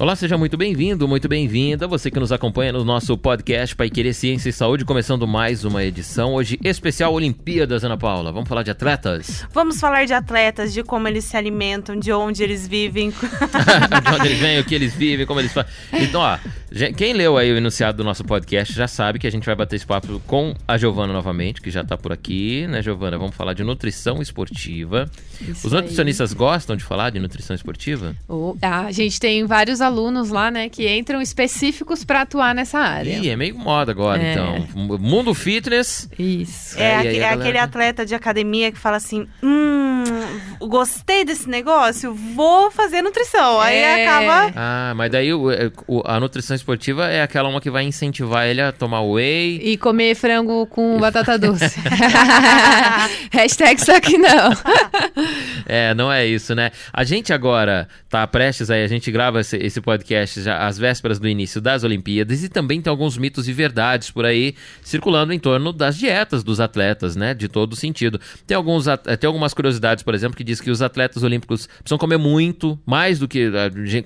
Olá, seja muito bem-vindo, muito bem-vinda. Você que nos acompanha no nosso podcast Pai Querer Ciência e Saúde, começando mais uma edição. Hoje, especial Olimpíadas, Ana Paula. Vamos falar de atletas? Vamos falar de atletas, de como eles se alimentam, de onde eles vivem. de onde eles vêm, o que eles vivem, como eles fazem. Então, ó, quem leu aí o enunciado do nosso podcast já sabe que a gente vai bater esse papo com a Giovana novamente, que já tá por aqui, né, Giovana? Vamos falar de nutrição esportiva. Isso Os nutricionistas aí. gostam de falar de nutrição esportiva? Oh, a gente tem vários alunos lá, né, que entram específicos para atuar nessa área. Ih, é meio moda agora, é. então. Mundo fitness. Isso. É, é, é aquele atleta de academia que fala assim: hum, gostei desse negócio, vou fazer nutrição. Aí é. acaba. Ah, mas daí o, é, o, a nutrição esportiva é aquela uma que vai incentivar ele a tomar whey. E comer frango com batata doce. Hashtag só que não. é, não é isso, né? A gente agora tá prestes aí, a gente grava esse, esse podcast já às vésperas do início das Olimpíadas e também tem alguns mitos e verdades por aí circulando em torno das dietas dos atletas, né? De todo sentido. Tem, alguns, tem algumas curiosidades, por exemplo, que diz que os atletas olímpicos precisam comer muito, mais do que uh,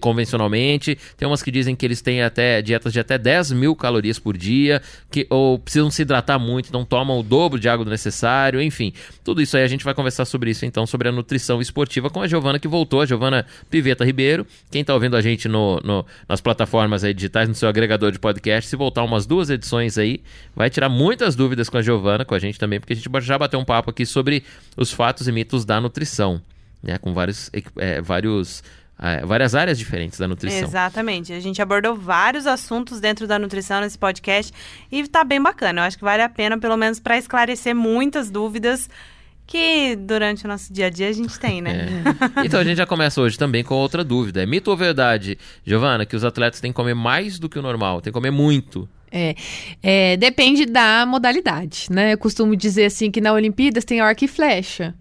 convencionalmente. Tem umas que dizem que eles têm até dietas de até 10 mil calorias por dia, que, ou precisam se hidratar muito, então tomam o dobro de água do necessário, enfim. Tudo isso aí a gente vai conversar sobre isso então, sobre a nutrição esportiva com a Giovana que voltou, a Giovana Piveta Ribeiro. Quem está ouvindo a gente no, no, nas plataformas digitais, no seu agregador de podcast, se voltar umas duas edições aí, vai tirar muitas dúvidas com a Giovana, com a gente também, porque a gente já bateu um papo aqui sobre os fatos e mitos da nutrição, né? Com vários, é, vários é, várias áreas diferentes da nutrição. Exatamente. A gente abordou vários assuntos dentro da nutrição nesse podcast e está bem bacana. Eu acho que vale a pena, pelo menos, para esclarecer muitas dúvidas que durante o nosso dia a dia a gente tem, né? É. Então a gente já começa hoje também com outra dúvida. É mito ou verdade, Giovana, que os atletas têm que comer mais do que o normal, têm que comer muito? É, é, depende da modalidade, né? Eu costumo dizer assim que na Olimpíadas tem arco e flecha.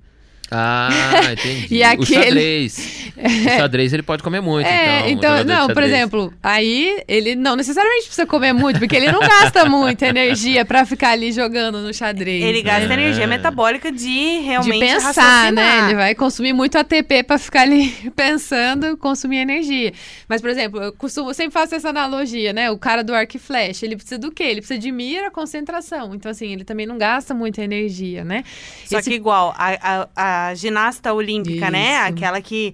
Ah, entendi. e aquele... O xadrez. O xadrez ele pode comer muito, é, então. então não, por exemplo, aí ele não necessariamente precisa comer muito, porque ele não gasta muita energia para ficar ali jogando no xadrez. Ele gasta né? energia metabólica de realmente De pensar, né? Ele vai consumir muito ATP para ficar ali pensando, consumir energia. Mas, por exemplo, eu costumo, eu sempre faço essa analogia, né? O cara do arco e flecha, ele precisa do quê? Ele precisa de mira, concentração. Então, assim, ele também não gasta muita energia, né? Só Esse... que igual, a, a, a ginasta olímpica, né? Isso. né? Aquela que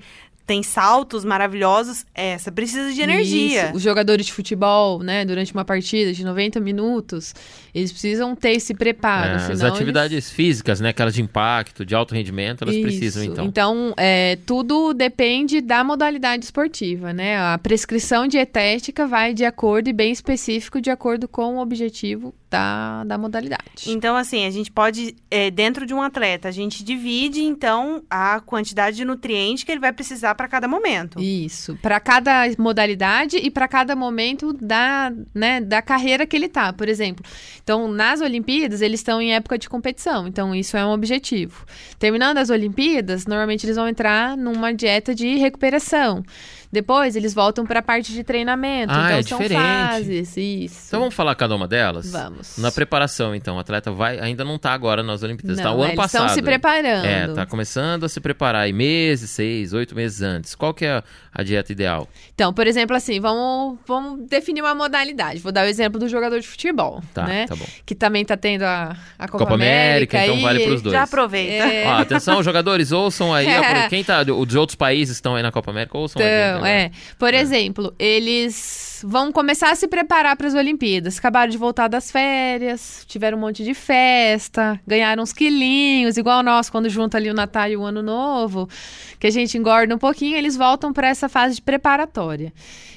tem saltos maravilhosos, essa precisa de energia. Isso. Os jogadores de futebol, né, durante uma partida de 90 minutos, eles precisam ter esse preparo. É, as atividades eles... físicas, né, aquelas de impacto, de alto rendimento, elas Isso. precisam então. Então, é, tudo depende da modalidade esportiva, né? A prescrição dietética vai de acordo e bem específico de acordo com o objetivo da, da modalidade. Então, assim, a gente pode, é, dentro de um atleta, a gente divide, então, a quantidade de nutrientes que ele vai precisar para cada momento. Isso, para cada modalidade e para cada momento da, né, da carreira que ele tá. Por exemplo, então, nas Olimpíadas, eles estão em época de competição, então isso é um objetivo. Terminando as Olimpíadas, normalmente eles vão entrar numa dieta de recuperação. Depois eles voltam para a parte de treinamento. Ah, então é são diferente. fases, isso. Então vamos falar cada uma delas? Vamos. Na preparação, então, o atleta vai, ainda não está agora nas Olimpíadas, está o ano eles passado. Estão se preparando. É, tá começando a se preparar aí meses, seis, oito meses antes. Qual que é a dieta ideal? Então, por exemplo, assim, vamos, vamos definir uma modalidade. Vou dar o exemplo do jogador de futebol, tá, né? Tá bom. Que também está tendo a, a Copa, Copa América, América então vale para os dois. Já aproveita. É... Ó, atenção, jogadores, ouçam aí. É. Quem tá, os outros países estão aí na Copa América, ouçam então, aí. É. Por exemplo, eles vão começar a se preparar para as Olimpíadas. Acabaram de voltar das férias, tiveram um monte de festa, ganharam uns quilinhos, igual nós quando junta ali o Natal e o Ano Novo, que a gente engorda um pouquinho, eles voltam para essa fase de preparatória.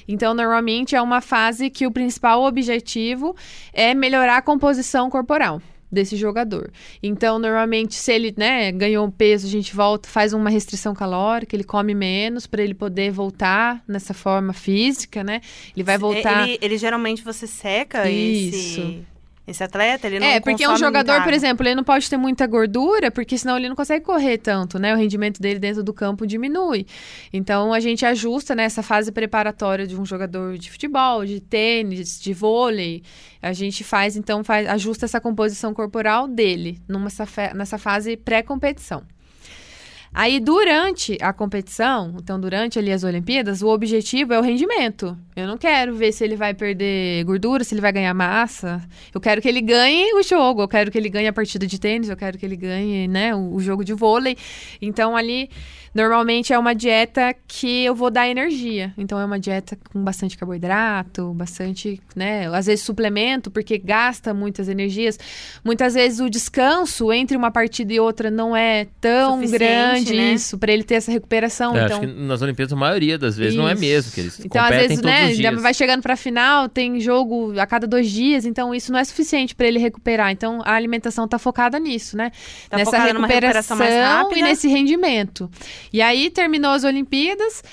Então, normalmente é uma fase que o principal objetivo é melhorar a composição corporal desse jogador. Então, normalmente, se ele né, ganhou um peso, a gente volta, faz uma restrição calórica, ele come menos para ele poder voltar nessa forma física, né? Ele vai voltar. Ele, ele geralmente você seca Isso. esse esse atleta, ele não É, porque um jogador, por exemplo, ele não pode ter muita gordura, porque senão ele não consegue correr tanto, né? O rendimento dele dentro do campo diminui. Então a gente ajusta nessa né, fase preparatória de um jogador de futebol, de tênis, de vôlei. A gente faz, então, faz, ajusta essa composição corporal dele numa, nessa fase pré-competição. Aí, durante a competição, então, durante ali as Olimpíadas, o objetivo é o rendimento. Eu não quero ver se ele vai perder gordura, se ele vai ganhar massa. Eu quero que ele ganhe o jogo, eu quero que ele ganhe a partida de tênis, eu quero que ele ganhe, né, o, o jogo de vôlei. Então, ali, normalmente é uma dieta que eu vou dar energia. Então, é uma dieta com bastante carboidrato, bastante, né, às vezes suplemento, porque gasta muitas energias. Muitas vezes o descanso entre uma partida e outra não é tão Suficiente, grande né? isso, pra ele ter essa recuperação. É, então, acho que nas Olimpíadas a maioria das vezes não é Isso. mesmo, que eles então, às vezes, todos né, os já dias. vai chegando pra final, tem jogo a cada dois dias, então isso não é suficiente pra ele recuperar. Então, a alimentação tá focada nisso, né? Tá Nessa recuperação mais rápida. e nesse rendimento. E aí, terminou as Olimpíadas,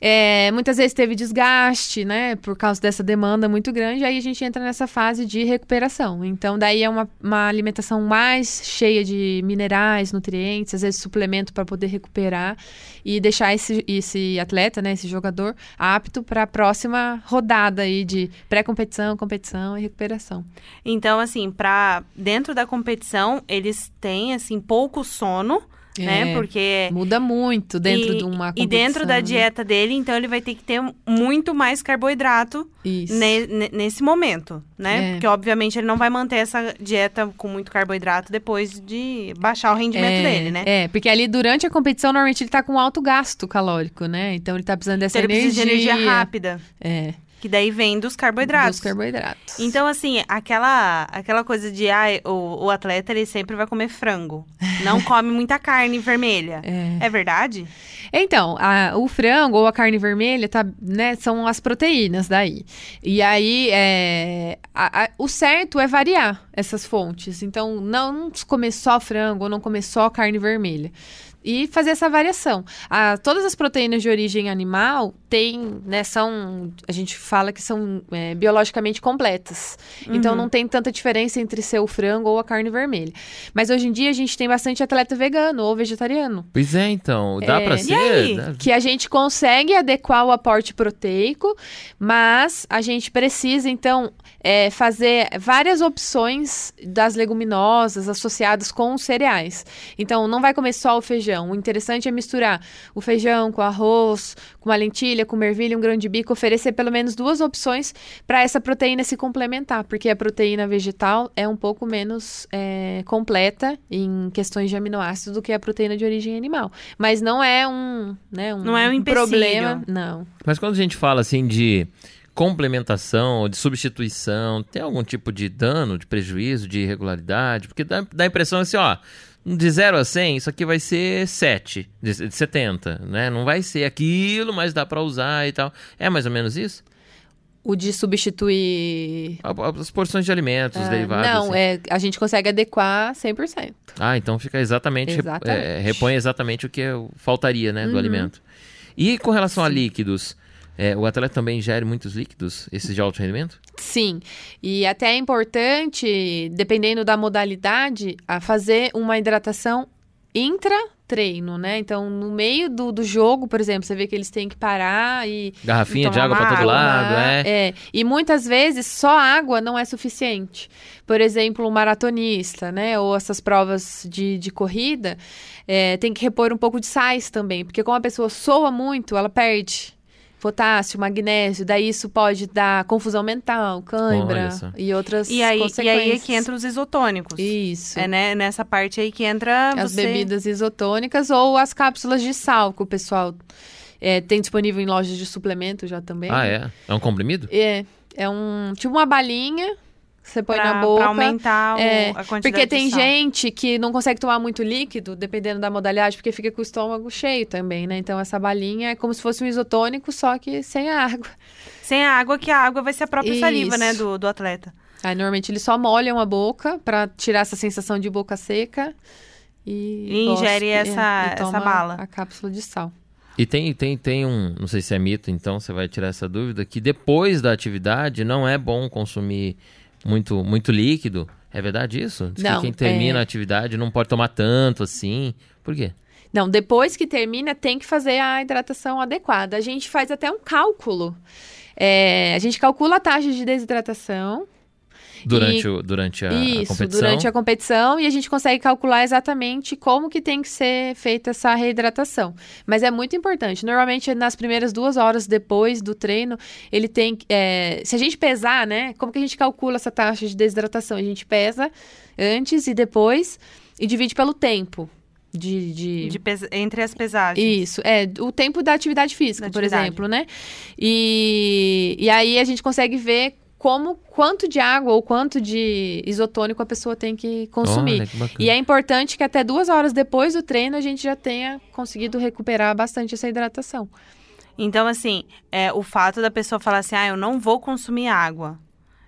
é, muitas vezes teve desgaste, né, por causa dessa demanda muito grande, aí a gente entra nessa fase de recuperação. Então, daí é uma, uma alimentação mais cheia de minerais, nutrientes, às vezes suplemento para poder recuperar e deixar esse, esse atleta, né, esse jogador, apto para a próxima rodada aí de pré-competição, competição e recuperação. Então, assim, pra, dentro da competição, eles têm, assim, pouco sono, né? É, Porque... Muda muito dentro e, de uma competição. E dentro da né? dieta dele, então, ele vai ter que ter muito mais carboidrato ne- nesse momento, né? É. Porque, obviamente, ele não vai manter essa dieta com muito carboidrato depois de baixar o rendimento é, dele, né? É, porque ali durante a competição, normalmente ele tá com alto gasto calórico, né? Então ele tá precisando dessa Então, ele energia. precisa de energia rápida, É, que daí vem dos carboidratos. dos carboidratos. Então, assim, aquela, aquela coisa de ah, o, o atleta ele sempre vai comer frango. Não come muita carne vermelha. É. É verdade? Então, a- o frango ou a carne vermelha tá, né, são as proteínas daí. E aí, é, a- a- o certo é variar essas fontes. Então, não comer só frango ou não comer só carne vermelha. E fazer essa variação. A- todas as proteínas de origem animal têm, né, são, a gente fala que são é, biologicamente completas. Então, Uhum. não tem tanta diferença entre ser o frango ou a carne vermelha. Mas hoje em dia, a gente tem bastante atleta vegano ou vegetariano. Pois é, então, dá É. pra E ser... dá- Que a gente consegue adequar o aporte proteico, mas a gente precisa, então, é, fazer várias opções das leguminosas associadas com os cereais. Então, não vai comer só o feijão. O interessante é misturar o feijão com arroz, com uma lentilha, com uma ervilha, um grão de bico, oferecer pelo menos duas opções para essa proteína se complementar, porque a proteína vegetal é um pouco menos é, completa em questões de aminoácidos do que a proteína de origem animal. Mas não é um, né, um, Não é um empecilho. problema. Não. Mas quando a gente fala assim de complementação, de substituição, tem algum tipo de dano, de prejuízo, de irregularidade? Porque dá, dá a impressão assim, ó, de 0 a 100, isso aqui vai ser 7, de, de 70, né? Não vai ser aquilo, mas dá pra usar e tal. É mais ou menos isso? O de substituir. As porções de alimentos, os Ah, derivados. não, assim. é, a gente consegue adequar 100%. Ah, então fica exatamente, rep- Exatamente. é, repõe exatamente o que faltaria, né, do Uhum. alimento. E com relação a líquidos, é, o atleta também ingere muitos líquidos, esses de alto rendimento? Sim, e até é importante, dependendo da modalidade, a fazer uma hidratação intra-treino, né? Então, no meio do, do jogo, por exemplo, você vê que eles têm que parar e Garrafinha de Tomar água pra todo água, lado, tomar, é. é. E muitas vezes só água não é suficiente. Por exemplo, um maratonista, né? Ou essas provas de, de corrida, é, tem que repor um pouco de sais também. Porque como a pessoa soa muito, ela perde potássio, magnésio. Daí isso pode dar confusão mental, cãibra e outras E aí, e consequências. aí é que entra os isotônicos. Isso. É né, nessa parte aí que entra As você... bebidas isotônicas ou as cápsulas de sal que o pessoal é, tem disponível em lojas de suplemento já também. Ah, é? É um comprimido? É, é um tipo uma balinha você põe pra, na boca. pra aumentar o- É, a quantidade porque de tem sal. gente que não consegue tomar muito líquido, dependendo da modalidade, porque fica com o estômago cheio também, né? Então essa balinha é como se fosse um isotônico, só que sem a água. Sem a água, que a água vai ser a própria saliva, Isso. né, do, do atleta. Aí normalmente eles só molham a boca pra tirar essa sensação de boca seca e, E ingere gospe, essa- e essa bala. A cápsula de sal. E tem, tem, tem um, não sei se é mito, então você vai tirar essa dúvida, que depois da atividade não é bom consumir muito, muito líquido. É verdade isso? Diz Não, que quem termina é- a atividade não pode tomar tanto assim. Por quê? Não, depois que termina, tem que fazer a hidratação adequada. A gente faz até um cálculo. É, a gente calcula a taxa de desidratação Durante, o, durante a, a Isso, competição. durante a competição e a gente consegue calcular exatamente como que tem que ser feita essa reidratação. Mas é muito importante. Normalmente, nas primeiras duas horas depois do treino, ele tem. é, se a gente pesar, né? Como que a gente calcula essa taxa de desidratação? A gente pesa antes e depois e divide pelo tempo. De, de... De pes- Entre as pesagens. Isso, é, o tempo da atividade física, Da por atividade. exemplo, né? E, e aí a gente consegue ver como, quanto de água ou quanto de isotônico a pessoa tem que consumir. Olha, que. E é importante que até duas horas depois do treino a gente já tenha conseguido recuperar bastante essa hidratação. Então, assim, é, o fato da pessoa falar assim, ah, eu não vou consumir água.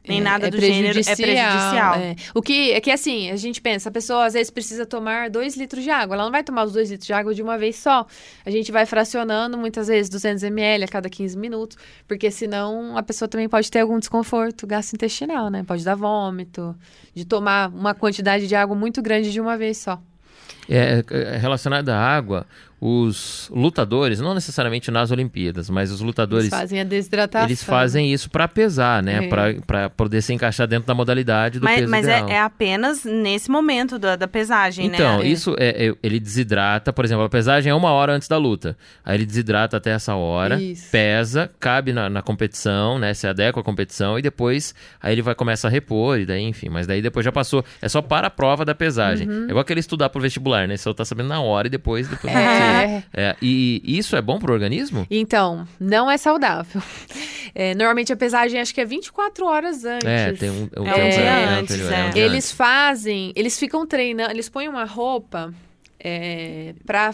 Nem É, nada é do gênero é prejudicial. é. O que é que assim, a gente pensa, a pessoa às vezes precisa tomar dois litros de água. Ela não vai tomar os dois litros de água de uma vez só. A gente vai fracionando muitas vezes 200 ml a cada 15 minutos, porque senão a pessoa também pode ter algum desconforto gastrointestinal, né? Pode dar vômito, de tomar uma quantidade de água muito grande de uma vez só. É, é, relacionado à água, os lutadores, não necessariamente nas Olimpíadas, mas os lutadores, Eles fazem a desidratação. eles fazem isso para pesar, né? É. Pra para poder se encaixar dentro da modalidade do Mas, peso mas é, é apenas nesse momento da, da pesagem, Então, né? isso é, é- ele desidrata, por exemplo, a pesagem é uma hora antes da luta. Aí ele desidrata até essa hora, Isso. pesa, cabe na, na competição, né? Se adequa à competição e depois aí ele vai começar a repor, e daí, enfim, mas daí depois já passou. É só para a prova da pesagem. Uhum. É igual aquele estudar pro vestibular, né? Você só tá sabendo na hora e depois. depois É. É, e isso é bom pro organismo? Então, não é saudável. É, normalmente a pesagem acho que é 24 horas antes. É, tem um, É, um dia é antes, anterior, é. um dia Eles fazem, eles ficam treinando, eles põem uma roupa é, pra,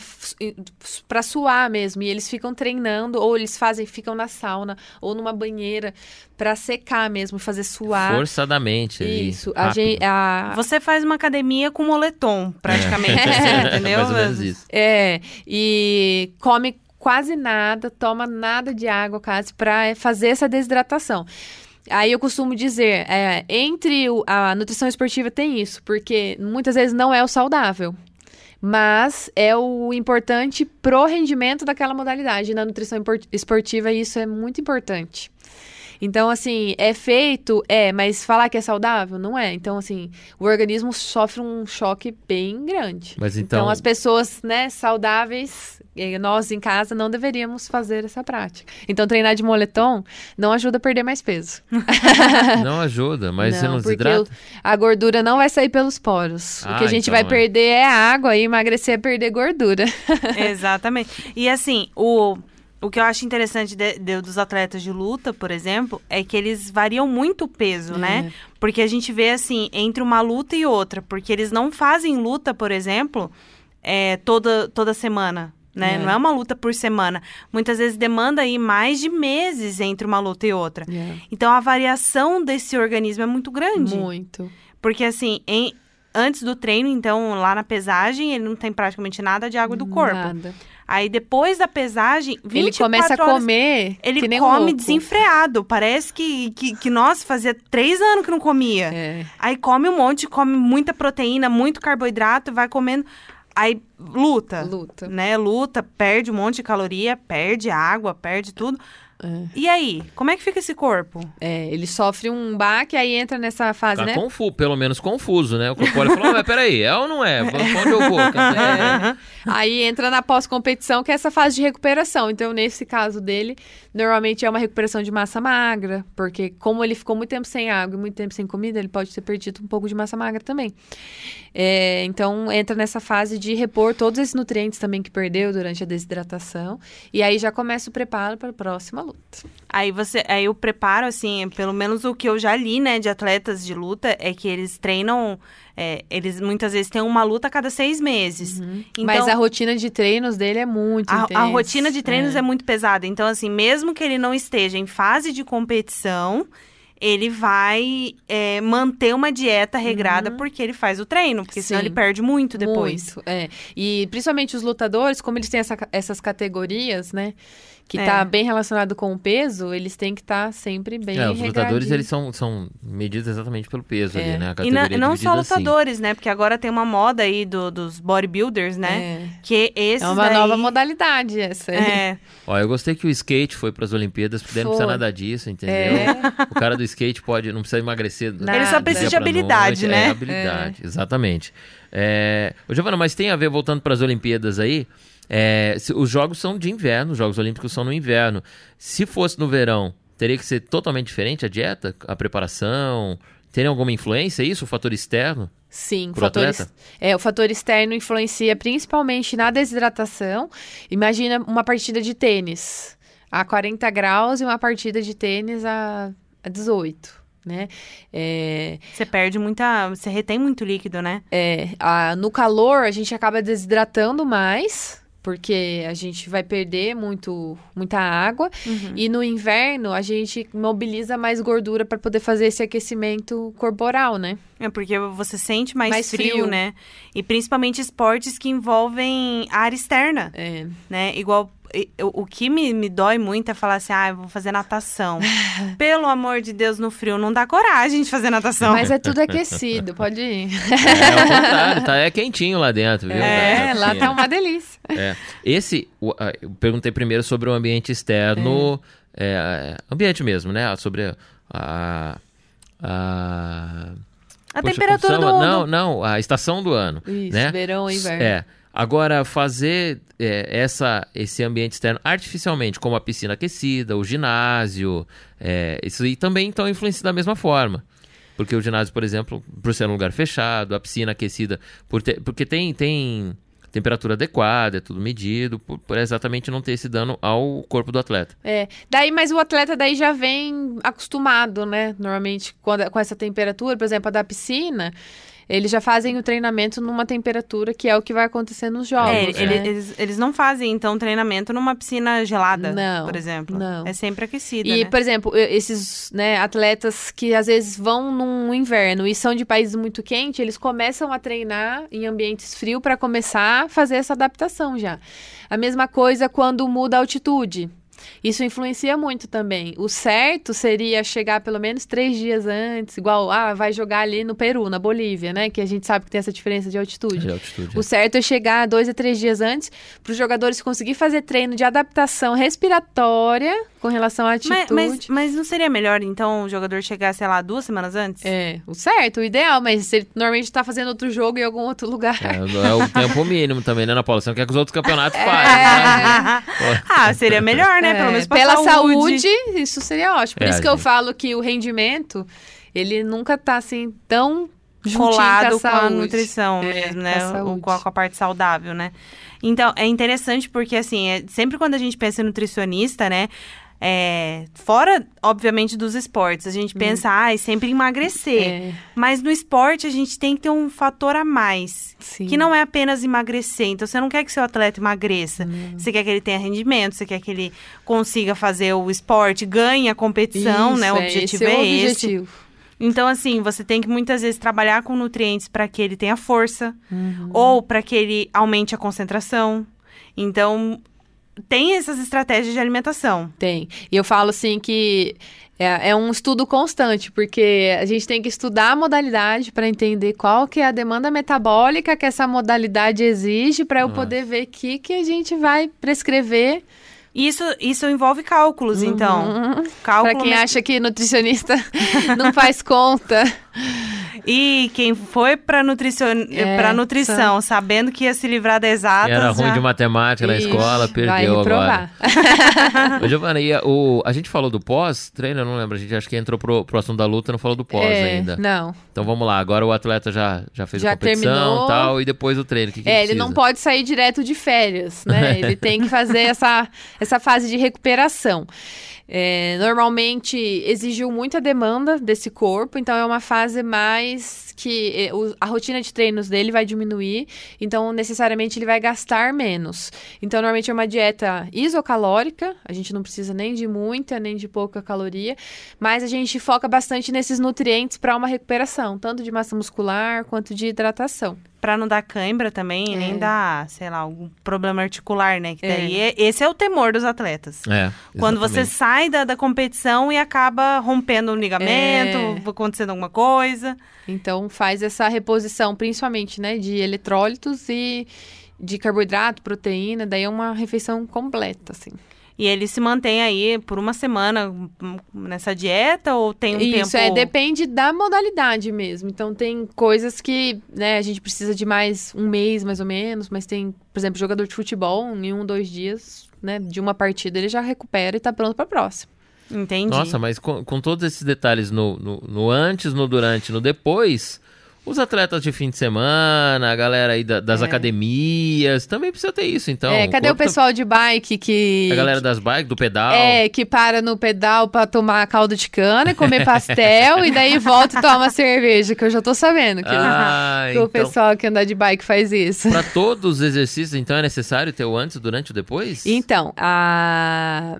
pra suar mesmo. E eles ficam treinando, ou eles fazem, ficam na sauna, ou numa banheira, pra secar mesmo, fazer suar. Forçadamente. ali, Isso. A gente, a- Você faz uma academia com moletom, praticamente, assim, entendeu? Mais ou menos isso. É, e come quase nada, toma nada de água quase para fazer essa desidratação. Aí eu costumo dizer, é, entre o- a nutrição esportiva tem isso, porque muitas vezes não é o saudável, mas é o importante pro rendimento daquela modalidade. Na nutrição esportiva isso é muito importante. Então, assim, é feito, é, mas falar que é saudável, não é. Então, assim, o organismo sofre um choque bem grande. Mas Então, então, as pessoas, né, saudáveis, eh, nós em casa não deveríamos fazer essa prática. Então, treinar de moletom não ajuda a perder mais peso. não ajuda, mas você não desidrata? o- a gordura não vai sair pelos poros. o Ah, que a gente então vai é. perder é água e emagrecer é perder gordura. Exatamente. E assim, o, o que eu acho interessante de- de- dos atletas de luta, por exemplo, é que eles variam muito o peso, né? Porque a gente vê assim, entre uma luta e outra, porque eles não fazem luta, por exemplo, é, toda, toda semana. Né? É. Não é uma luta por semana. Muitas vezes demanda aí mais de meses entre uma luta e outra. Então a variação desse organismo é muito grande. Muito. Porque assim, em- antes do treino, então, lá na pesagem, ele não tem praticamente nada de água do corpo. Nada. Aí depois da pesagem, 24 Ele começa a comer Ele um come louco. desenfreado. Parece que, que, que, nossa, fazia três anos que não comia. É. Aí come um monte, come muita proteína, muito carboidrato, vai comendo. Aí luta. Luta. Né? Luta, perde um monte de caloria, perde água, perde tudo. É. E aí, como é que fica esse corpo? É, ele sofre um baque, aí entra nessa fase, Tá né? confuso, pelo menos confuso, né? O corpóreo falou, mas peraí, é ou não é? Pra onde eu vou? É. Aí entra na pós-competição, que é essa fase de recuperação. Então, nesse caso dele, normalmente é uma recuperação de massa magra, porque como ele ficou muito tempo sem água e muito tempo sem comida, ele pode ter perdido um pouco de massa magra também. É, então, entra nessa fase de repor todos esses nutrientes também que perdeu durante a desidratação. E aí já começa o preparo para a próxima luta. Aí você, aí o preparo, assim, pelo menos o que eu já li, né, de atletas de luta, é que eles treinam, é, eles muitas vezes têm uma luta a cada seis meses. Então, Uhum. Mas a rotina de treinos dele é muito a, intensa. a rotina de treinos é. muito pesada. Então, assim, mesmo que ele não esteja em fase de competição, ele vai é, manter uma dieta regrada porque ele faz o treino, porque senão Sim. ele perde muito depois. Muito, é. E principalmente os lutadores, como eles têm essa essas categorias, né? Que É. tá bem relacionado com o peso, eles têm que estar sempre bem É, os lutadores, eles são, são medidos exatamente pelo peso É. ali, né? A E na- é não só assim. lutadores, né? Porque agora tem uma moda aí do- dos bodybuilders, né? É. Que esses É uma daí- nova modalidade essa. É, Ó, eu gostei que o skate foi para as Olimpíadas, porque não precisa nada disso, entendeu? É. O cara do skate pode, não precisa emagrecer. do Ele só precisa de habilidade, noite. né? É, habilidade, exatamente. É... Ô, Giovana, mas tem a ver, voltando para as Olimpíadas aí, é, se- os jogos são de inverno, os Jogos Olímpicos são no inverno. Se fosse no verão, teria que ser totalmente diferente a dieta, a preparação? Teria alguma influência isso, o fator externo? Sim, Pro fator, atleta? ex- é, o fator externo influencia principalmente na desidratação. Imagina uma partida de tênis a 40 graus e uma partida de tênis a, a 18, né? É, você perde muita. Você retém muito líquido, né? é, a- no calor, a gente acaba desidratando mais, porque a gente vai perder muito, muita água. Uhum. E no inverno, a gente mobiliza mais gordura para poder fazer esse aquecimento corporal, né? É porque você sente mais, Mais frio, frio. né? E principalmente esportes que envolvem área externa, É. né? Igual. O que me, me dói muito é falar assim, ah, eu vou fazer natação. Pelo amor de Deus, no frio não dá coragem de fazer natação. Mas é tudo aquecido, pode ir. É, ao contrário, tá, é quentinho lá dentro, viu? É, Tá lá tá uma delícia. É. Esse, eu perguntei primeiro sobre o ambiente externo, é, ambiente mesmo, né? Sobre a. a A poxa, temperatura do, chama? Não, não, a estação do ano. Isso, né? verão e inverno. É. Agora, fazer é, essa, esse ambiente externo artificialmente, como a piscina aquecida, o ginásio, é, isso aí também então influencia da mesma forma. Porque o ginásio, por exemplo, por ser um lugar fechado, a piscina aquecida, por ter- porque tem, tem temperatura adequada, é tudo medido, por, por exatamente não ter esse dano ao corpo do atleta. É, daí, mas o atleta daí já vem acostumado, né? Normalmente, quando, com essa temperatura, por exemplo, a da piscina, eles já fazem o treinamento numa temperatura que é o que vai acontecer nos jogos. É, ele- né? eles, eles não fazem, então, treinamento numa piscina gelada, Não, por exemplo. não. É sempre aquecida, E, né? por exemplo, esses né, atletas que às vezes vão num inverno e são de países muito quentes, eles começam a treinar em ambientes frios para começar a fazer essa adaptação já. A mesma coisa quando muda a altitude. Isso influencia muito também. O certo seria chegar pelo menos três dias antes, igual, ah, vai jogar ali no Peru, na Bolívia, né? Que a gente sabe que tem essa diferença de altitude. De altitude. O certo é chegar dois a três dias antes para os jogadores conseguir fazer treino de adaptação respiratória com relação à altitude. Mas, mas, mas não seria melhor, então, o jogador chegar, sei lá, duas semanas antes? É, o certo, o ideal, mas se ele normalmente tá fazendo outro jogo em algum outro lugar. É, é o tempo mínimo também, né, Ana Paula? Você não quer que os outros campeonatos É. parem, né? ah, seria melhor, né? Pelo É, menos pra pela saúde. saúde. isso seria ótimo. Por É, isso que eu gente. falo que o rendimento, ele nunca tá assim tão colado com a, com a nutrição É, mesmo, com a né? O- saúde. Com a, com a parte saudável, né? Então, é interessante porque, assim, é- sempre quando a gente pensa em nutricionista, né? É, fora, obviamente, dos esportes, a gente pensa, ah, sempre emagrecer. É, Mas no esporte, a gente tem que ter um fator a mais. sim. Que não é apenas emagrecer. Então, você não quer que seu atleta emagreça. Você quer que ele tenha rendimento, você quer que ele consiga fazer o esporte, ganhe a competição, Isso, né? O é, objetivo é, o esse. objetivo. Então, assim, você tem que muitas vezes trabalhar com nutrientes para que ele tenha força Uhum. ou para que ele aumente a concentração. Então, tem essas estratégias de alimentação. Tem. E eu falo assim que é, é um estudo constante, porque a gente tem que estudar a modalidade para entender qual que é a demanda metabólica que essa modalidade exige para eu Nossa. poder ver o que, que a gente vai prescrever. E Isso, isso envolve cálculos, então. Uhum. Cálculo Para quem acha que nutricionista não faz conta. E quem foi para nutricion... É, pra nutrição, sabendo que ia se livrar das Quem exatas. era ruim já- de matemática na Ixi, escola, vai perdeu agora. reprovar. Ô, Giovana, e a, o, a gente falou do pós-treino, eu não lembro, a gente acho que entrou pro, pro assunto da luta, não falou do pós É, ainda. Não. Então vamos lá, agora o atleta já, já fez Já a competição terminou. e tal, e depois o treino, o que, que É, ele precisa? não pode sair direto de férias, né? Ele tem que fazer essa, essa fase de recuperação. É, normalmente exigiu muita demanda desse corpo, então é uma fase mais que é, a rotina de treinos dele vai diminuir, então necessariamente ele vai gastar menos. Então normalmente é uma dieta isocalórica, a gente não precisa nem de muita nem de pouca caloria, mas a gente foca bastante nesses nutrientes para uma recuperação, tanto de massa muscular quanto de hidratação. Pra não dar cãibra também, É. nem dar, sei lá, algum problema articular, né? Que É. daí é- esse é o temor dos atletas. É, Quando você sai da, da competição e acaba rompendo um ligamento, É. acontecendo alguma coisa. Então faz essa reposição, principalmente, né, de eletrólitos e de carboidrato, proteína, daí é uma refeição completa, assim. E ele se mantém aí por uma semana hum, nessa dieta ou tem um Isso, tempo... é, depende da modalidade mesmo. Então tem coisas que, né, a gente precisa de mais um mês, mais ou menos, mas tem, por exemplo, jogador de futebol, em um, dois dias, né, de uma partida, ele já recupera e tá pronto pra próxima. Entendi. Nossa, mas com, com todos esses detalhes no, no, no antes, no durante, no depois, os atletas de fim de semana, a galera aí da- das É. academias, também precisa ter isso, então. é, cadê o tá- pessoal de bike que... A galera das bikes, do pedal. É, que para no pedal pra tomar caldo de cana, comer pastel e daí volta e toma cerveja, que eu já tô sabendo que, Ah, que o então, pessoal que anda de bike faz isso. Pra todos os exercícios, então, é necessário ter o antes, o durante e o depois? Então, a...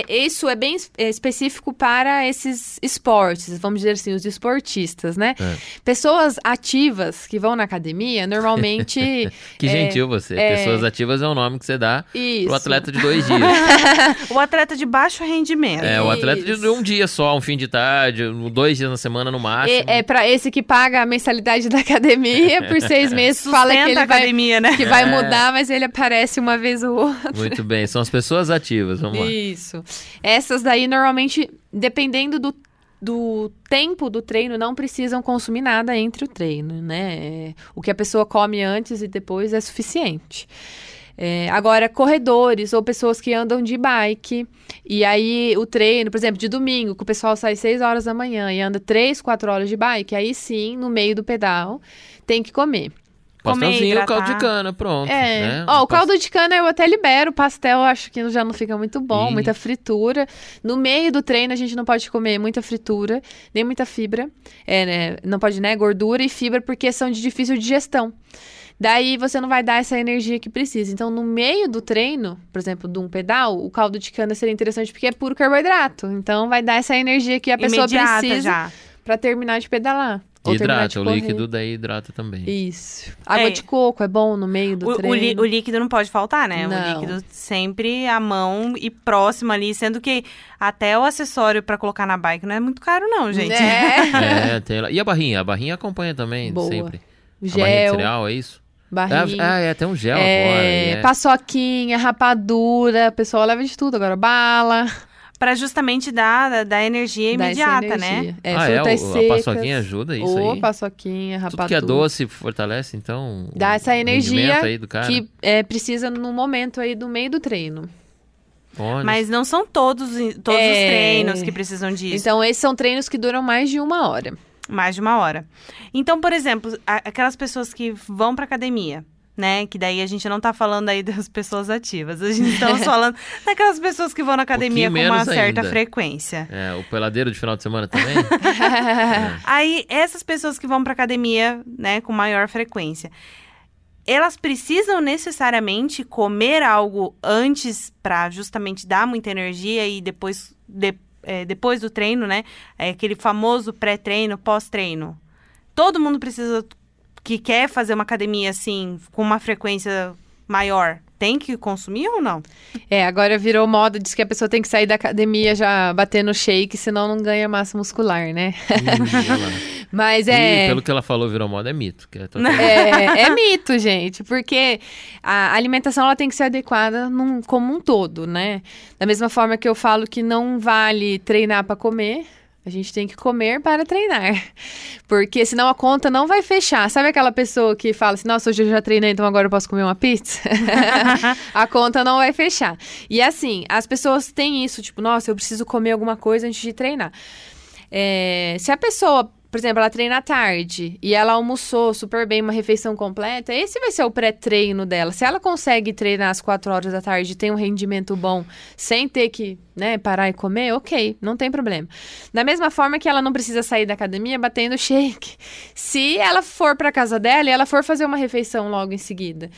é- isso é bem é específico para esses esportes, vamos dizer assim, os esportistas, né? É. Pessoas ativas que vão na academia, normalmente. Que é, gentil você. é. Pessoas ativas é o nome que você dá Isso. pro atleta de dois dias. O atleta de baixo rendimento. é, o atleta de Isso. um dia só, um fim de tarde, dois dias na semana no máximo. É, é para esse que paga a mensalidade da academia por seis meses, fala que ele a vai, academia, né? que vai É. mudar, mas ele aparece uma vez ou outra. Muito bem, são as pessoas ativas, vamos lá. Isso. Essas daí, normalmente, dependendo do, do tempo do treino, não precisam consumir nada entre o treino, né? É, O que a pessoa come antes e depois é suficiente. É, agora, corredores ou pessoas que andam de bike, e aí o treino, por exemplo, de domingo, que o pessoal sai 6 horas da manhã e anda 3, 4 horas de bike, aí sim, no meio do pedal, tem que comer. Pastelzinho, caldo de cana, pronto. É. né? Ó, o caldo de cana eu até libero, o pastel eu acho que já não fica muito bom, Ih. muita fritura. No meio do treino a gente não pode comer muita fritura, nem muita fibra. É, né? Não pode, né? Gordura e fibra porque são de difícil digestão. Daí você não vai dar essa energia que precisa. Então, no meio do treino, por exemplo, de um pedal, o caldo de cana seria interessante porque é puro carboidrato. Então, vai dar essa energia que a pessoa Imediata precisa já. pra terminar de pedalar. Ou Hidrata, o líquido daí hidrata também. Isso. Água É. de coco é bom no meio do O, o treino. li- o líquido não pode faltar, né? Não. O líquido sempre à mão e próximo ali, sendo que até o acessório pra colocar na bike não é muito caro, não, gente. É. É, tem lá. E a barrinha? A barrinha acompanha também, Boa. sempre. A barrinha de Gel, cereal, é isso? barrinha. Ah, é, tem um gel agora. é, é. paçoquinha, rapadura, o pessoal leva de tudo agora, bala. Pra justamente dar, dar energia dá imediata, né? energia. É, ah, é? O, a secas. paçoquinha ajuda isso Ô, aí? paçoquinha, rapadura. Tudo que é doce fortalece, então. Dá o essa energia rendimento aí do cara. que é, precisa no momento aí do meio do treino. Olha, Mas não são todos, todos os É. treinos que precisam disso. Então, esses são treinos que duram mais de uma hora. Mais de uma hora. Então, por exemplo, a- aquelas pessoas que vão pra academia, né? Que daí a gente não tá falando aí das pessoas ativas. A gente estamos falando daquelas pessoas que vão na academia com uma certa ainda. frequência. É, o peladeiro de final de semana também? Aí, essas pessoas que vão pra academia, né, com maior frequência, elas precisam necessariamente comer algo antes pra justamente dar muita energia e depois, de- é, depois do treino, né? É aquele famoso pré-treino, pós-treino. Todo mundo precisa, que quer fazer uma academia assim, com uma frequência maior, tem que consumir ou não? É, agora virou moda, diz que a pessoa tem que sair da academia já batendo shake, senão não ganha massa muscular, né? Ih. Mas E é. pelo que ela falou, virou moda, é mito. Que é totalmente- É, é mito, gente, porque a alimentação ela tem que ser adequada num, como um todo, né? Da mesma forma que eu falo que não vale treinar para comer, a gente tem que comer para treinar. Porque senão a conta não vai fechar. Sabe aquela pessoa que fala assim: nossa, hoje eu já treinei, então agora eu posso comer uma pizza? a conta não vai fechar. E assim, as pessoas têm isso, tipo, nossa, eu preciso comer alguma coisa antes de treinar. É, se a pessoa, por exemplo, ela treina à tarde e ela almoçou super bem, uma refeição completa, esse vai ser o pré-treino dela. Se ela consegue treinar às quatro horas da tarde e tem um rendimento bom sem ter que né, parar e comer, ok, não tem problema. Da mesma forma que ela não precisa sair da academia batendo shake. Se ela for para casa dela e ela for fazer uma refeição logo em seguida.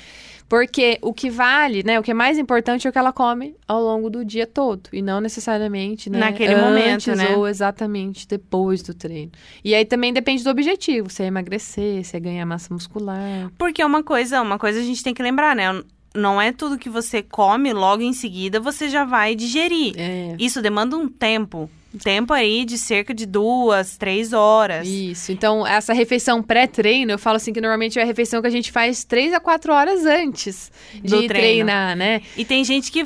Porque o que vale, né? O que é mais importante é o que ela come ao longo do dia todo. E não necessariamente, né? Naquele antes momento, né? Ou exatamente depois do treino. E aí também depende do objetivo. Se é emagrecer, se é ganhar massa muscular. Porque uma coisa, uma coisa a gente tem que lembrar, né? Não é tudo que você come logo em seguida você já vai digerir. É. Isso demanda um tempo. Um tempo aí de cerca de duas, três horas. Isso. Então, essa refeição pré-treino, eu falo assim que normalmente é a refeição que a gente faz três a quatro horas antes Do de treino. treinar, né? E tem gente que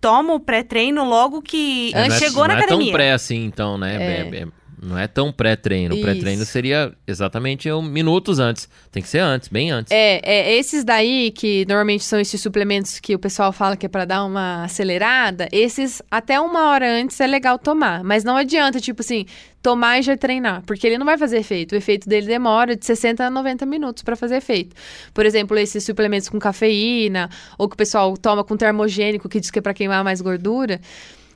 toma o pré-treino logo que É, não é- chegou na não é academia. tão pré assim, então, né? É. É- é- não é tão pré-treino. Isso. Pré-treino seria exatamente um, minutos antes. Tem que ser antes, bem antes. É, é, esses daí, que normalmente são esses suplementos que o pessoal fala que é pra dar uma acelerada, esses até uma hora antes é legal tomar. Mas não adianta, tipo assim, tomar e já treinar, porque ele não vai fazer efeito. O efeito dele demora de 60 a 90 minutos pra fazer efeito. Por exemplo, esses suplementos com cafeína, ou que o pessoal toma com termogênico, que diz que é pra queimar mais gordura.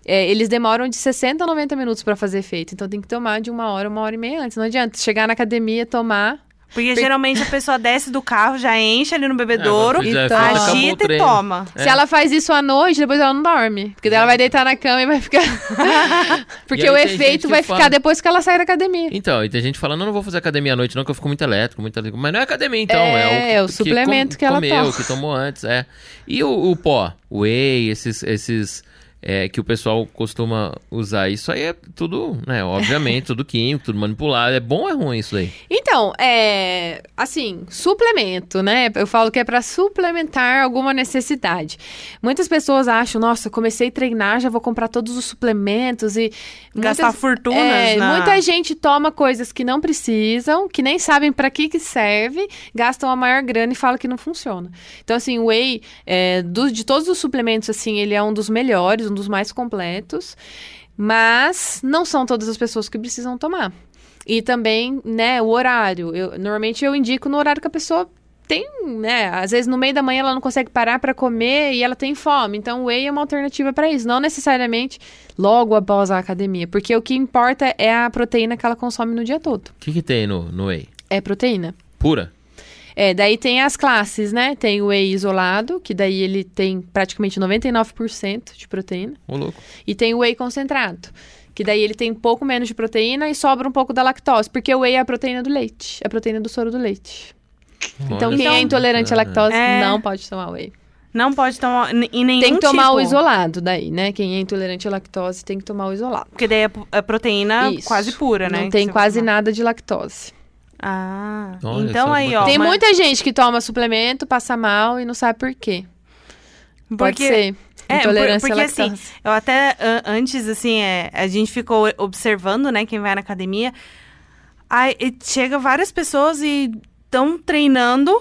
É, eles demoram de 60 a 90 minutos pra fazer efeito. Então tem que tomar de uma hora, uma hora e meia antes. Não adianta chegar na academia, tomar, Porque geralmente a pessoa desce do carro, já enche ali no bebedouro, É, Então, o agita e toma. É. Se ela faz isso à noite, depois ela não dorme. Porque daí ela vai deitar na cama e vai ficar. porque o efeito que vai fala- ficar depois que ela sair da academia. Então, e tem gente falando, eu não vou fazer academia à noite, não, que eu fico muito elétrico, muito elétrico. Mas não é academia, então. É, É, é o suplemento que ela comeu, toma. que tomou antes, é. E o, o pó, o whey, esses, esses é, que o pessoal costuma usar, isso aí é tudo, né, obviamente, tudo químico, tudo manipulado. É bom ou é ruim isso aí? Então, é. Assim, suplemento, né? Eu falo que é pra suplementar alguma necessidade. Muitas pessoas acham, nossa, comecei a treinar, já vou comprar todos os suplementos e. Gastar muitas- fortunas É, na... Muita gente toma coisas que não precisam, que nem sabem pra que que serve, gastam a maior grana e falam que não funciona. Então, assim, o whey, é, do- de todos os suplementos, assim, ele é um dos melhores, um dos mais completos, mas não são todas as pessoas que precisam tomar. E também, né, o horário. Eu, normalmente eu indico no horário que a pessoa tem, né? Às vezes no meio da manhã ela não consegue parar pra comer e ela tem fome. Então o whey é uma alternativa pra isso, não necessariamente logo após a academia, porque o que importa é a proteína que ela consome no dia todo. O que, que tem no, no whey? É proteína. Pura? É, daí tem as classes, né? Tem o whey isolado, que daí ele tem praticamente 99% de proteína, Ô, louco. e tem o whey concentrado. Que daí ele tem um pouco menos de proteína e sobra um pouco da lactose, porque o whey é a proteína do leite, é a proteína do soro do leite. Então, Olha quem só. é intolerante à lactose É. não pode tomar whey. Não pode tomar em nenhum Tem que tomar tipo. o isolado daí, né? Quem é intolerante à lactose tem que tomar o isolado. Porque daí é é proteína Isso. quase pura, né? Não tem quase nada de lactose. Ah, Olha então aí, ó. tem muita gente que toma suplemento, passa mal e não sabe por quê. Pode porque- ser. É, Intolerância por- porque à assim, lactose. eu até an- antes, assim, é, a gente ficou observando, né, quem vai na academia. Aí chega várias pessoas e estão treinando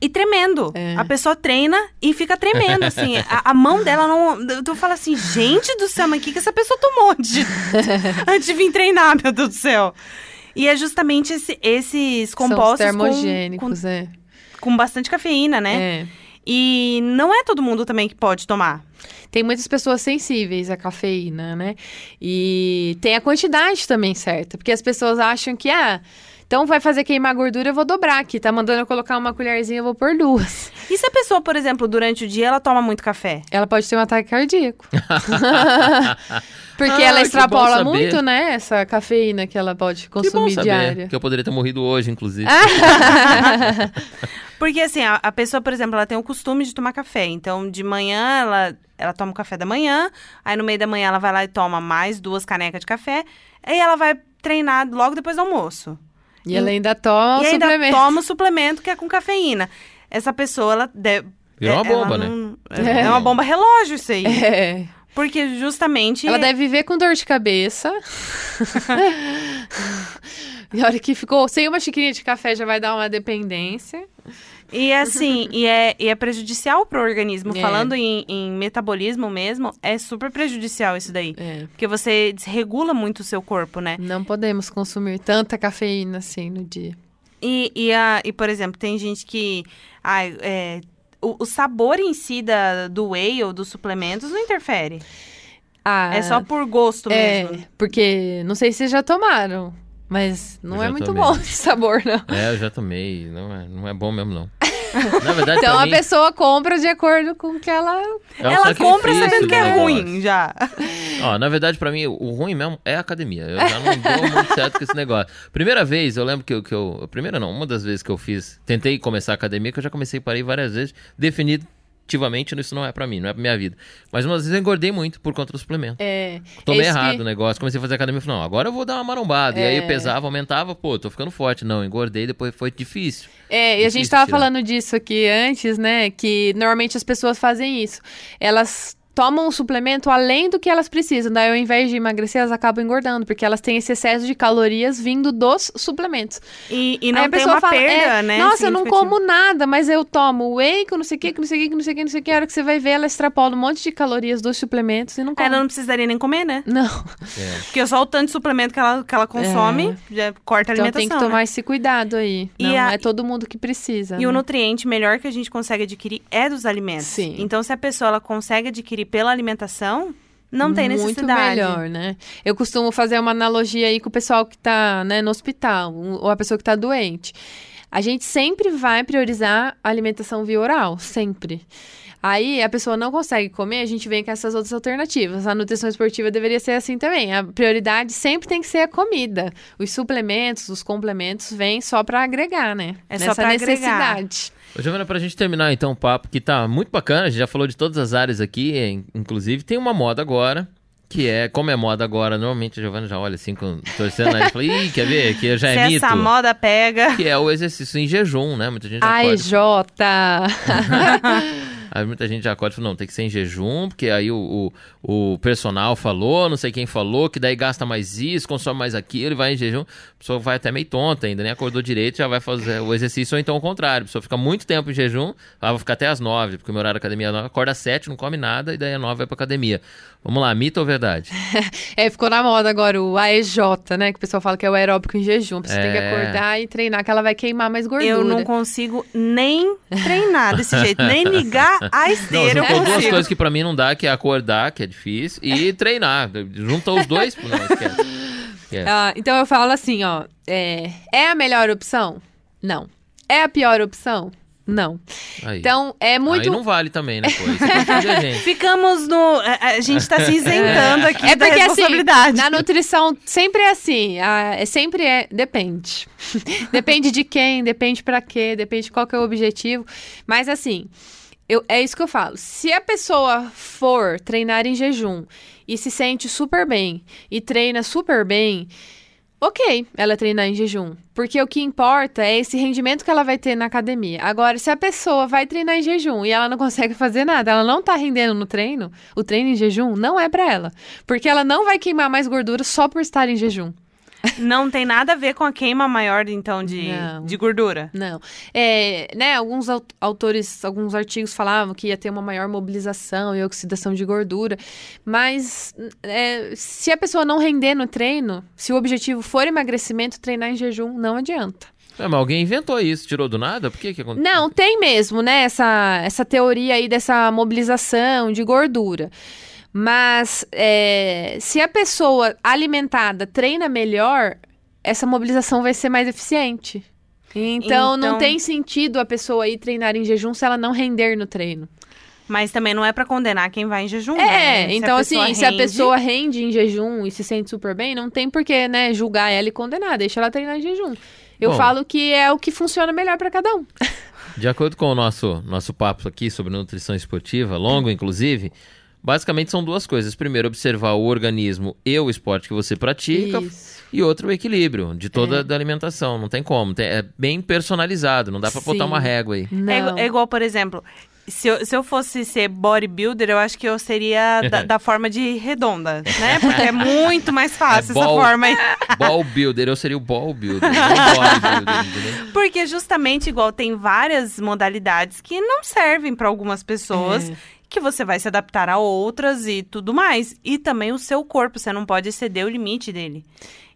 e tremendo. É. A pessoa treina e fica tremendo, assim. a, a mão dela não. Tu fala assim, gente do céu, mas o que, que essa pessoa tomou antes de, antes de vir treinar, meu Deus do céu? E é justamente esse- esses São os compostos com, termogênicos, é. com, com bastante cafeína, né? É. E não é todo mundo também que pode tomar. Tem muitas pessoas sensíveis à cafeína, né? E tem a quantidade também certa. Porque as pessoas acham que, ah, então vai fazer queimar gordura, eu vou dobrar aqui. Tá mandando eu colocar uma colherzinha, eu vou pôr duas. E se a pessoa, por exemplo, durante o dia ela toma muito café? Ela pode ter um ataque cardíaco. Porque Ah, ela que extrapola muito, né? Essa cafeína que ela pode Que bom consumir saber, diária. que eu poderia ter morrido hoje, inclusive. Porque assim, a, a pessoa, por exemplo, ela tem o costume de tomar café. Então, de manhã ela, ela toma o café da manhã, aí no meio da manhã ela vai lá e toma mais duas canecas de café, aí ela vai treinar logo depois do almoço. E ela ainda toma e o ainda suplemento. toma o suplemento que é com cafeína. Essa pessoa, ela deve. Virou uma ela bomba, né? não- É uma bomba relógio isso aí. É. Porque justamente. Ela deve viver com dor de cabeça. e a hora que ficou sem uma xicrinha de café já vai dar uma dependência. E assim, e, é, e é prejudicial pro organismo. É. Falando em, em metabolismo mesmo, é super prejudicial isso daí. É. Porque você desregula muito o seu corpo, né? Não podemos consumir tanta cafeína assim no dia. E, e, a, e por exemplo, tem gente que. ai, é, o, o sabor em si da, do whey ou dos suplementos não interfere. Ah, É só por gosto é, mesmo. porque não sei se vocês já tomaram, mas não é muito tomei. bom esse sabor, não. É, eu já tomei. Não é, não é bom mesmo, não. Na verdade, Então a mim, pessoa compra de acordo com o que ela. é um Ela compra sabendo que é ruim já. Ó, na verdade, pra mim, o ruim mesmo é a academia. Eu já não dou muito certo com esse negócio. Primeira vez, eu lembro que eu, que eu. Primeira não, uma das vezes que eu fiz. Tentei começar a academia, que eu já comecei e parei várias vezes. Definitivamente, isso não é pra mim, não é pra minha vida. Mas umas vezes eu engordei muito por conta do suplemento. É. Tomei é errado que- o negócio, comecei a fazer academia e falei, não, agora eu vou dar uma marombada. E aí eu pesava, aumentava, pô, tô ficando forte. Não, engordei, depois foi difícil. É, e a gente Difícil tava tirar. falando disso aqui antes, né? Que normalmente as pessoas fazem isso. Elas tomam um suplemento além do que elas precisam. Daí, ao invés de emagrecer, elas acabam engordando, porque elas têm esse excesso de calorias vindo dos suplementos. E, e Aí não a tem pessoa uma fala, perda, é, né? Nossa, eu não como nada, mas eu tomo whey com não sei o que, com não sei o que, com não sei o que, não sei o que, não sei o que. A hora que você vai ver, ela extrapola um monte de calorias dos suplementos e não come. Ela não precisaria nem comer, né? Não, É. Porque só o tanto de suplemento que ela, que ela consome já corta a então alimentação. tem que tomar né? esse cuidado aí. E não a- é todo mundo que precisa. E o né? nutriente melhor que a gente consegue adquirir é dos alimentos. Sim. Então, se a pessoa ela consegue adquirir pela alimentação, não tem Muito necessidade. melhor, né? Eu costumo fazer uma analogia aí com o pessoal que tá né, no hospital, ou a pessoa que tá doente. A gente sempre vai priorizar a alimentação via oral, sempre. Aí a pessoa não consegue comer, a gente vem com essas outras alternativas. A nutrição esportiva deveria ser assim também. A prioridade sempre tem que ser a comida. Os suplementos, os complementos vêm só para agregar, né? É só Nessa pra agregar. Ô, Giovana, pra gente terminar então o papo, que tá muito bacana, a gente já falou de todas as áreas aqui, in- inclusive tem uma moda agora, que é, como é moda agora, normalmente a Giovana já olha assim, com, torcendo aí, e fala, ih, quer ver, que já Se é mito. essa moda pega. Que é o exercício em jejum, né? Muita gente já Ai, acorda, Jota! aí muita gente já acorda e fala, não, tem que ser em jejum, porque aí o, o, o personal falou, não sei quem falou, que daí gasta mais isso, consome mais aquilo, e vai em jejum. A pessoa vai até meio tonta ainda, nem acordou direito, já vai fazer o exercício, ou então o contrário. A pessoa fica muito tempo em jejum, ah, vou ficar até às nove, porque o meu horário da academia é nove, acorda às sete, não come nada, e daí às nove vai pra academia. Vamos lá, mito ou verdade? É, ficou na moda agora o AEJ, né? Que o pessoal fala que é o aeróbico em jejum. Você tem que É. acordar e treinar, que ela vai queimar mais gordura. Eu não consigo nem treinar desse jeito, nem ligar a Não, esteira eu juntou duas coisas que pra mim não dá, que é acordar, que é difícil, e treinar. Junta os dois, não, esquece. Esquece. Ah, então eu falo assim, ó. É, é a melhor opção? Não. É a pior opção? Não. Aí. Então, é muito. Aí não vale também, né, gente. Ficamos no. A, gente tá se isentando aqui É da porque, assim, responsabilidade. na nutrição sempre é assim. é sempre é. Depende. depende de quem, depende pra quê, depende de qual que é o objetivo. Mas, assim, eu, é isso que eu falo. Se a pessoa for treinar em jejum e se sente super bem e treina super bem. Ok, ela treinar em jejum. Porque o que importa é esse rendimento que ela vai ter na academia. Agora, se a pessoa vai treinar em jejum e ela não consegue fazer nada, ela não tá rendendo no treino, o treino em jejum não é pra ela. Porque ela não vai queimar mais gordura só por estar em jejum. Não tem nada a ver com a queima maior, então, de, Não. de gordura. Não. É, né, alguns au- autores, alguns artigos falavam que ia ter uma maior mobilização e oxidação de gordura. Mas é, se a pessoa não render no treino, se o objetivo for emagrecimento, treinar em jejum não adianta. É, mas alguém inventou isso, tirou do nada? Por que que aconteceu? Não, tem mesmo, né? Essa, essa teoria aí dessa mobilização de gordura. Mas é, se a pessoa alimentada treina melhor, essa mobilização vai ser mais eficiente. Então, não Então- tem sentido a pessoa ir treinar em jejum se ela não render no treino. Mas também não é pra condenar quem vai em jejum. É, né? Então assim, pessoa se a rende- pessoa rende em jejum e se sente super bem, não tem por que, né, julgar ela e condenar, deixa ela treinar em jejum. Eu Bom. falo que é o que funciona melhor pra cada um. De acordo com o nosso, nosso papo aqui sobre nutrição esportiva, longo inclusive, basicamente são duas coisas. Primeiro, observar o organismo e o esporte que você pratica. Isso. E outro, o equilíbrio de toda É. da alimentação. Não tem como. tem- é bem personalizado. Não dá pra botar uma régua aí. É, é igual, por exemplo, se eu, se eu fosse ser bodybuilder, eu acho que eu seria da, da forma de redonda, né? Porque é muito mais fácil É essa ball. forma aí. Ball builder, eu seria o ball builder? Porque justamente igual tem várias modalidades que não servem pra algumas pessoas. É. Que você vai se adaptar a outras e tudo mais. E também o seu corpo, você não pode exceder o limite dele.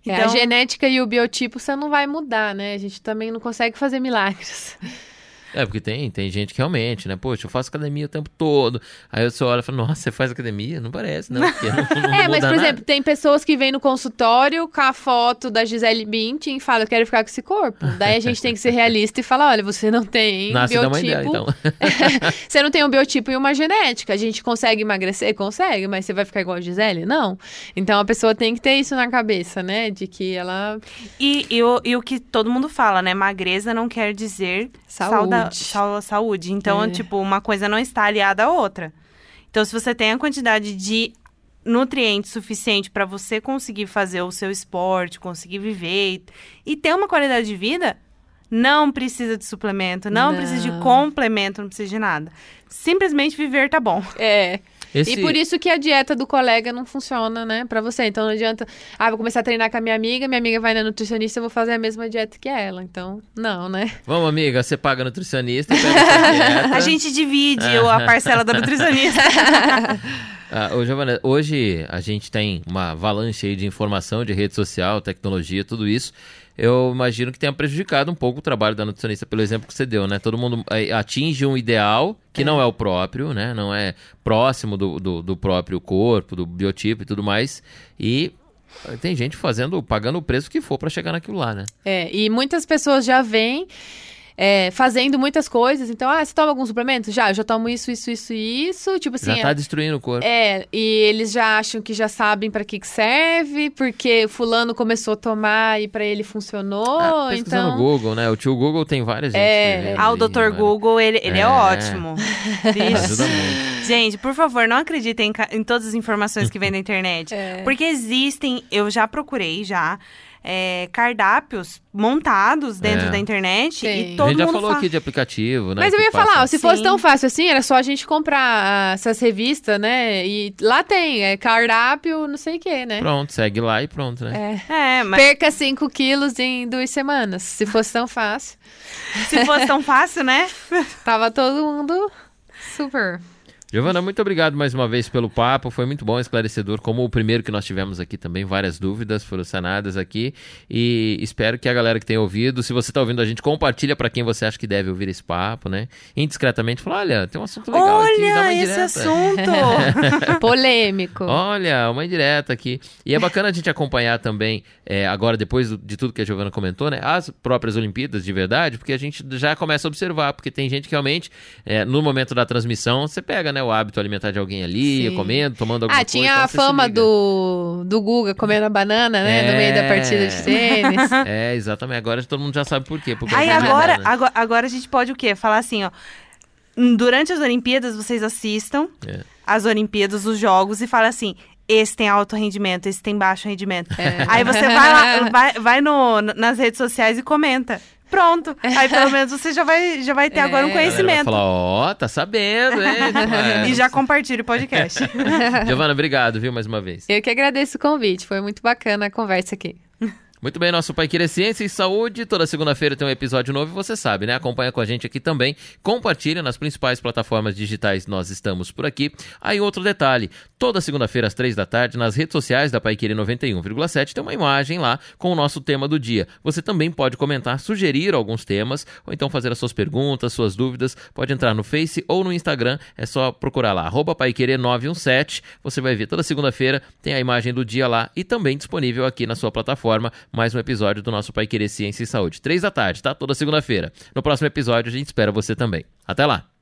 É, Então, a genética e o biotipo você não vai mudar, né? A gente também não consegue fazer milagres. É, porque tem, tem gente que realmente, né? Poxa, eu faço academia o tempo todo. Aí você olha e fala, nossa, você faz academia? Não parece, não. Porque não, não É, mas, por nada. exemplo, tem pessoas que vêm no consultório com a foto da Gisele Bündchen e falam, eu quero ficar com esse corpo. Daí a gente tem que ser realista e falar, olha, você não tem Nasce da mãe biotipo... dela, então. você não tem um biotipo e uma genética. A gente consegue emagrecer? Consegue, mas você vai ficar igual a Gisele? Não. Então a pessoa tem que ter isso na cabeça, né? De que ela... E, e, o, e o que todo mundo fala, né? Magreza não quer dizer Saúde. sauda- sau- saúde. Então, É. tipo, uma coisa não está aliada à outra. Então, se você tem a quantidade de nutrientes suficiente para você conseguir fazer o seu esporte, conseguir viver e, e ter uma qualidade de vida, não precisa de suplemento, não, Não. precisa de complemento, não precisa de nada. Simplesmente viver tá bom. É. Esse- E por isso que a dieta do colega não funciona, né, pra você. Então não adianta, ah, vou começar a treinar com a minha amiga, minha amiga vai na nutricionista, eu vou fazer a mesma dieta que ela. Então, não, né? Vamos, amiga, você paga nutricionista, dieta. A gente divide a parcela da nutricionista. Ah, ô, Giovana, hoje a gente tem uma avalanche aí de informação, de rede social, tecnologia, tudo isso. Eu imagino que tenha prejudicado um pouco o trabalho da nutricionista, pelo exemplo que você deu, né? Todo mundo eh, atinge um ideal que não é o próprio, né? Não é próximo do, do, do próprio corpo, do biotipo e tudo mais. E eh, tem gente fazendo, pagando o preço que for para chegar naquilo lá, né? É, e muitas pessoas já vêm é, fazendo muitas coisas. Então, ah, você toma algum suplemento? Já, eu já tomo isso, isso, isso e isso. Tipo assim, Já tá destruindo o corpo. É, e eles já acham que já sabem pra que que serve, porque fulano começou a tomar e pra ele funcionou, Ah, pesquisando então... no Google, né? O tio Google tem várias gente É. Ah, o Dr. Google, ele, ele é. É. ótimo. Ajuda muito. Gente, por favor, não acreditem em, em todas as informações que vem na internet. É. Porque existem, eu já procurei já, é, cardápios montados dentro É. da internet Tem. e A todo gente já mundo falou fala. aqui de aplicativo, né? Mas eu ia falar, se fosse Sim. tão fácil assim, era só a gente comprar ah, essas revistas, né? E lá tem, é cardápio, não sei o quê, né? Pronto, segue lá e pronto, né? É. É, mas Perca 5 quilos em duas semanas. Se fosse tão fácil, se fosse tão fácil, né? tava todo mundo super. Giovana, muito obrigado mais uma vez pelo papo. Foi muito bom, esclarecedor, como o primeiro que nós tivemos aqui também. Várias dúvidas foram sanadas aqui. E espero que a galera que tenha ouvido, se você está ouvindo a gente, compartilha para quem você acha que deve ouvir esse papo, né? Indiscretamente, fala: olha, tem um assunto legal aqui, dá uma Olha esse assunto. Polêmico. Olha, uma indireta aqui. E é bacana a gente acompanhar também, é, agora, depois de tudo que a Giovana comentou, né? As próprias Olimpíadas de verdade, porque a gente já começa a observar, porque tem gente que realmente, é, no momento da transmissão, você pega, né, o hábito alimentar de alguém ali, Sim. comendo, tomando alguma Ah, coisa. tinha então a se fama do, do Guga comendo a banana, né? No meio da É. partida de tênis. É, exatamente. Agora todo mundo já sabe por quê. Porque Aí agora, banana. agora, agora a gente pode o quê? Falar assim, ó. Durante as Olimpíadas, vocês assistam É. as Olimpíadas, os jogos, e fala assim. Esse tem alto rendimento, esse tem baixo rendimento. É. Aí você vai lá, vai, vai no, nas redes sociais e comenta. Pronto. Aí pelo menos você já vai, já vai ter É. agora um vai conhecimento. falar, ó, tá sabendo, hein? É. E já compartilha o podcast. Giovana, obrigado, viu, mais uma vez. Eu que agradeço o convite, foi muito bacana a conversa aqui. Muito bem, nosso Pai Querer Ciência e Saúde. Toda segunda-feira tem um episódio novo você sabe, né? Acompanha com a gente aqui também. Compartilha nas principais plataformas digitais. Nós estamos por aqui. Aí outro detalhe: toda segunda-feira às três da tarde, nas redes sociais da Pai Querer 91,7, tem uma imagem lá com o nosso tema do dia. Você também pode comentar, sugerir alguns temas, ou então fazer as suas perguntas, suas dúvidas. Pode entrar no Face ou no Instagram. É só procurar lá, arroba Paiquerê 917. Você vai ver toda segunda-feira, tem a imagem do dia lá e também disponível aqui na sua plataforma mais um episódio do nosso Pai Querer Ciência e Saúde. Três da tarde, tá? Toda segunda-feira. No próximo episódio a gente espera você também. Até lá!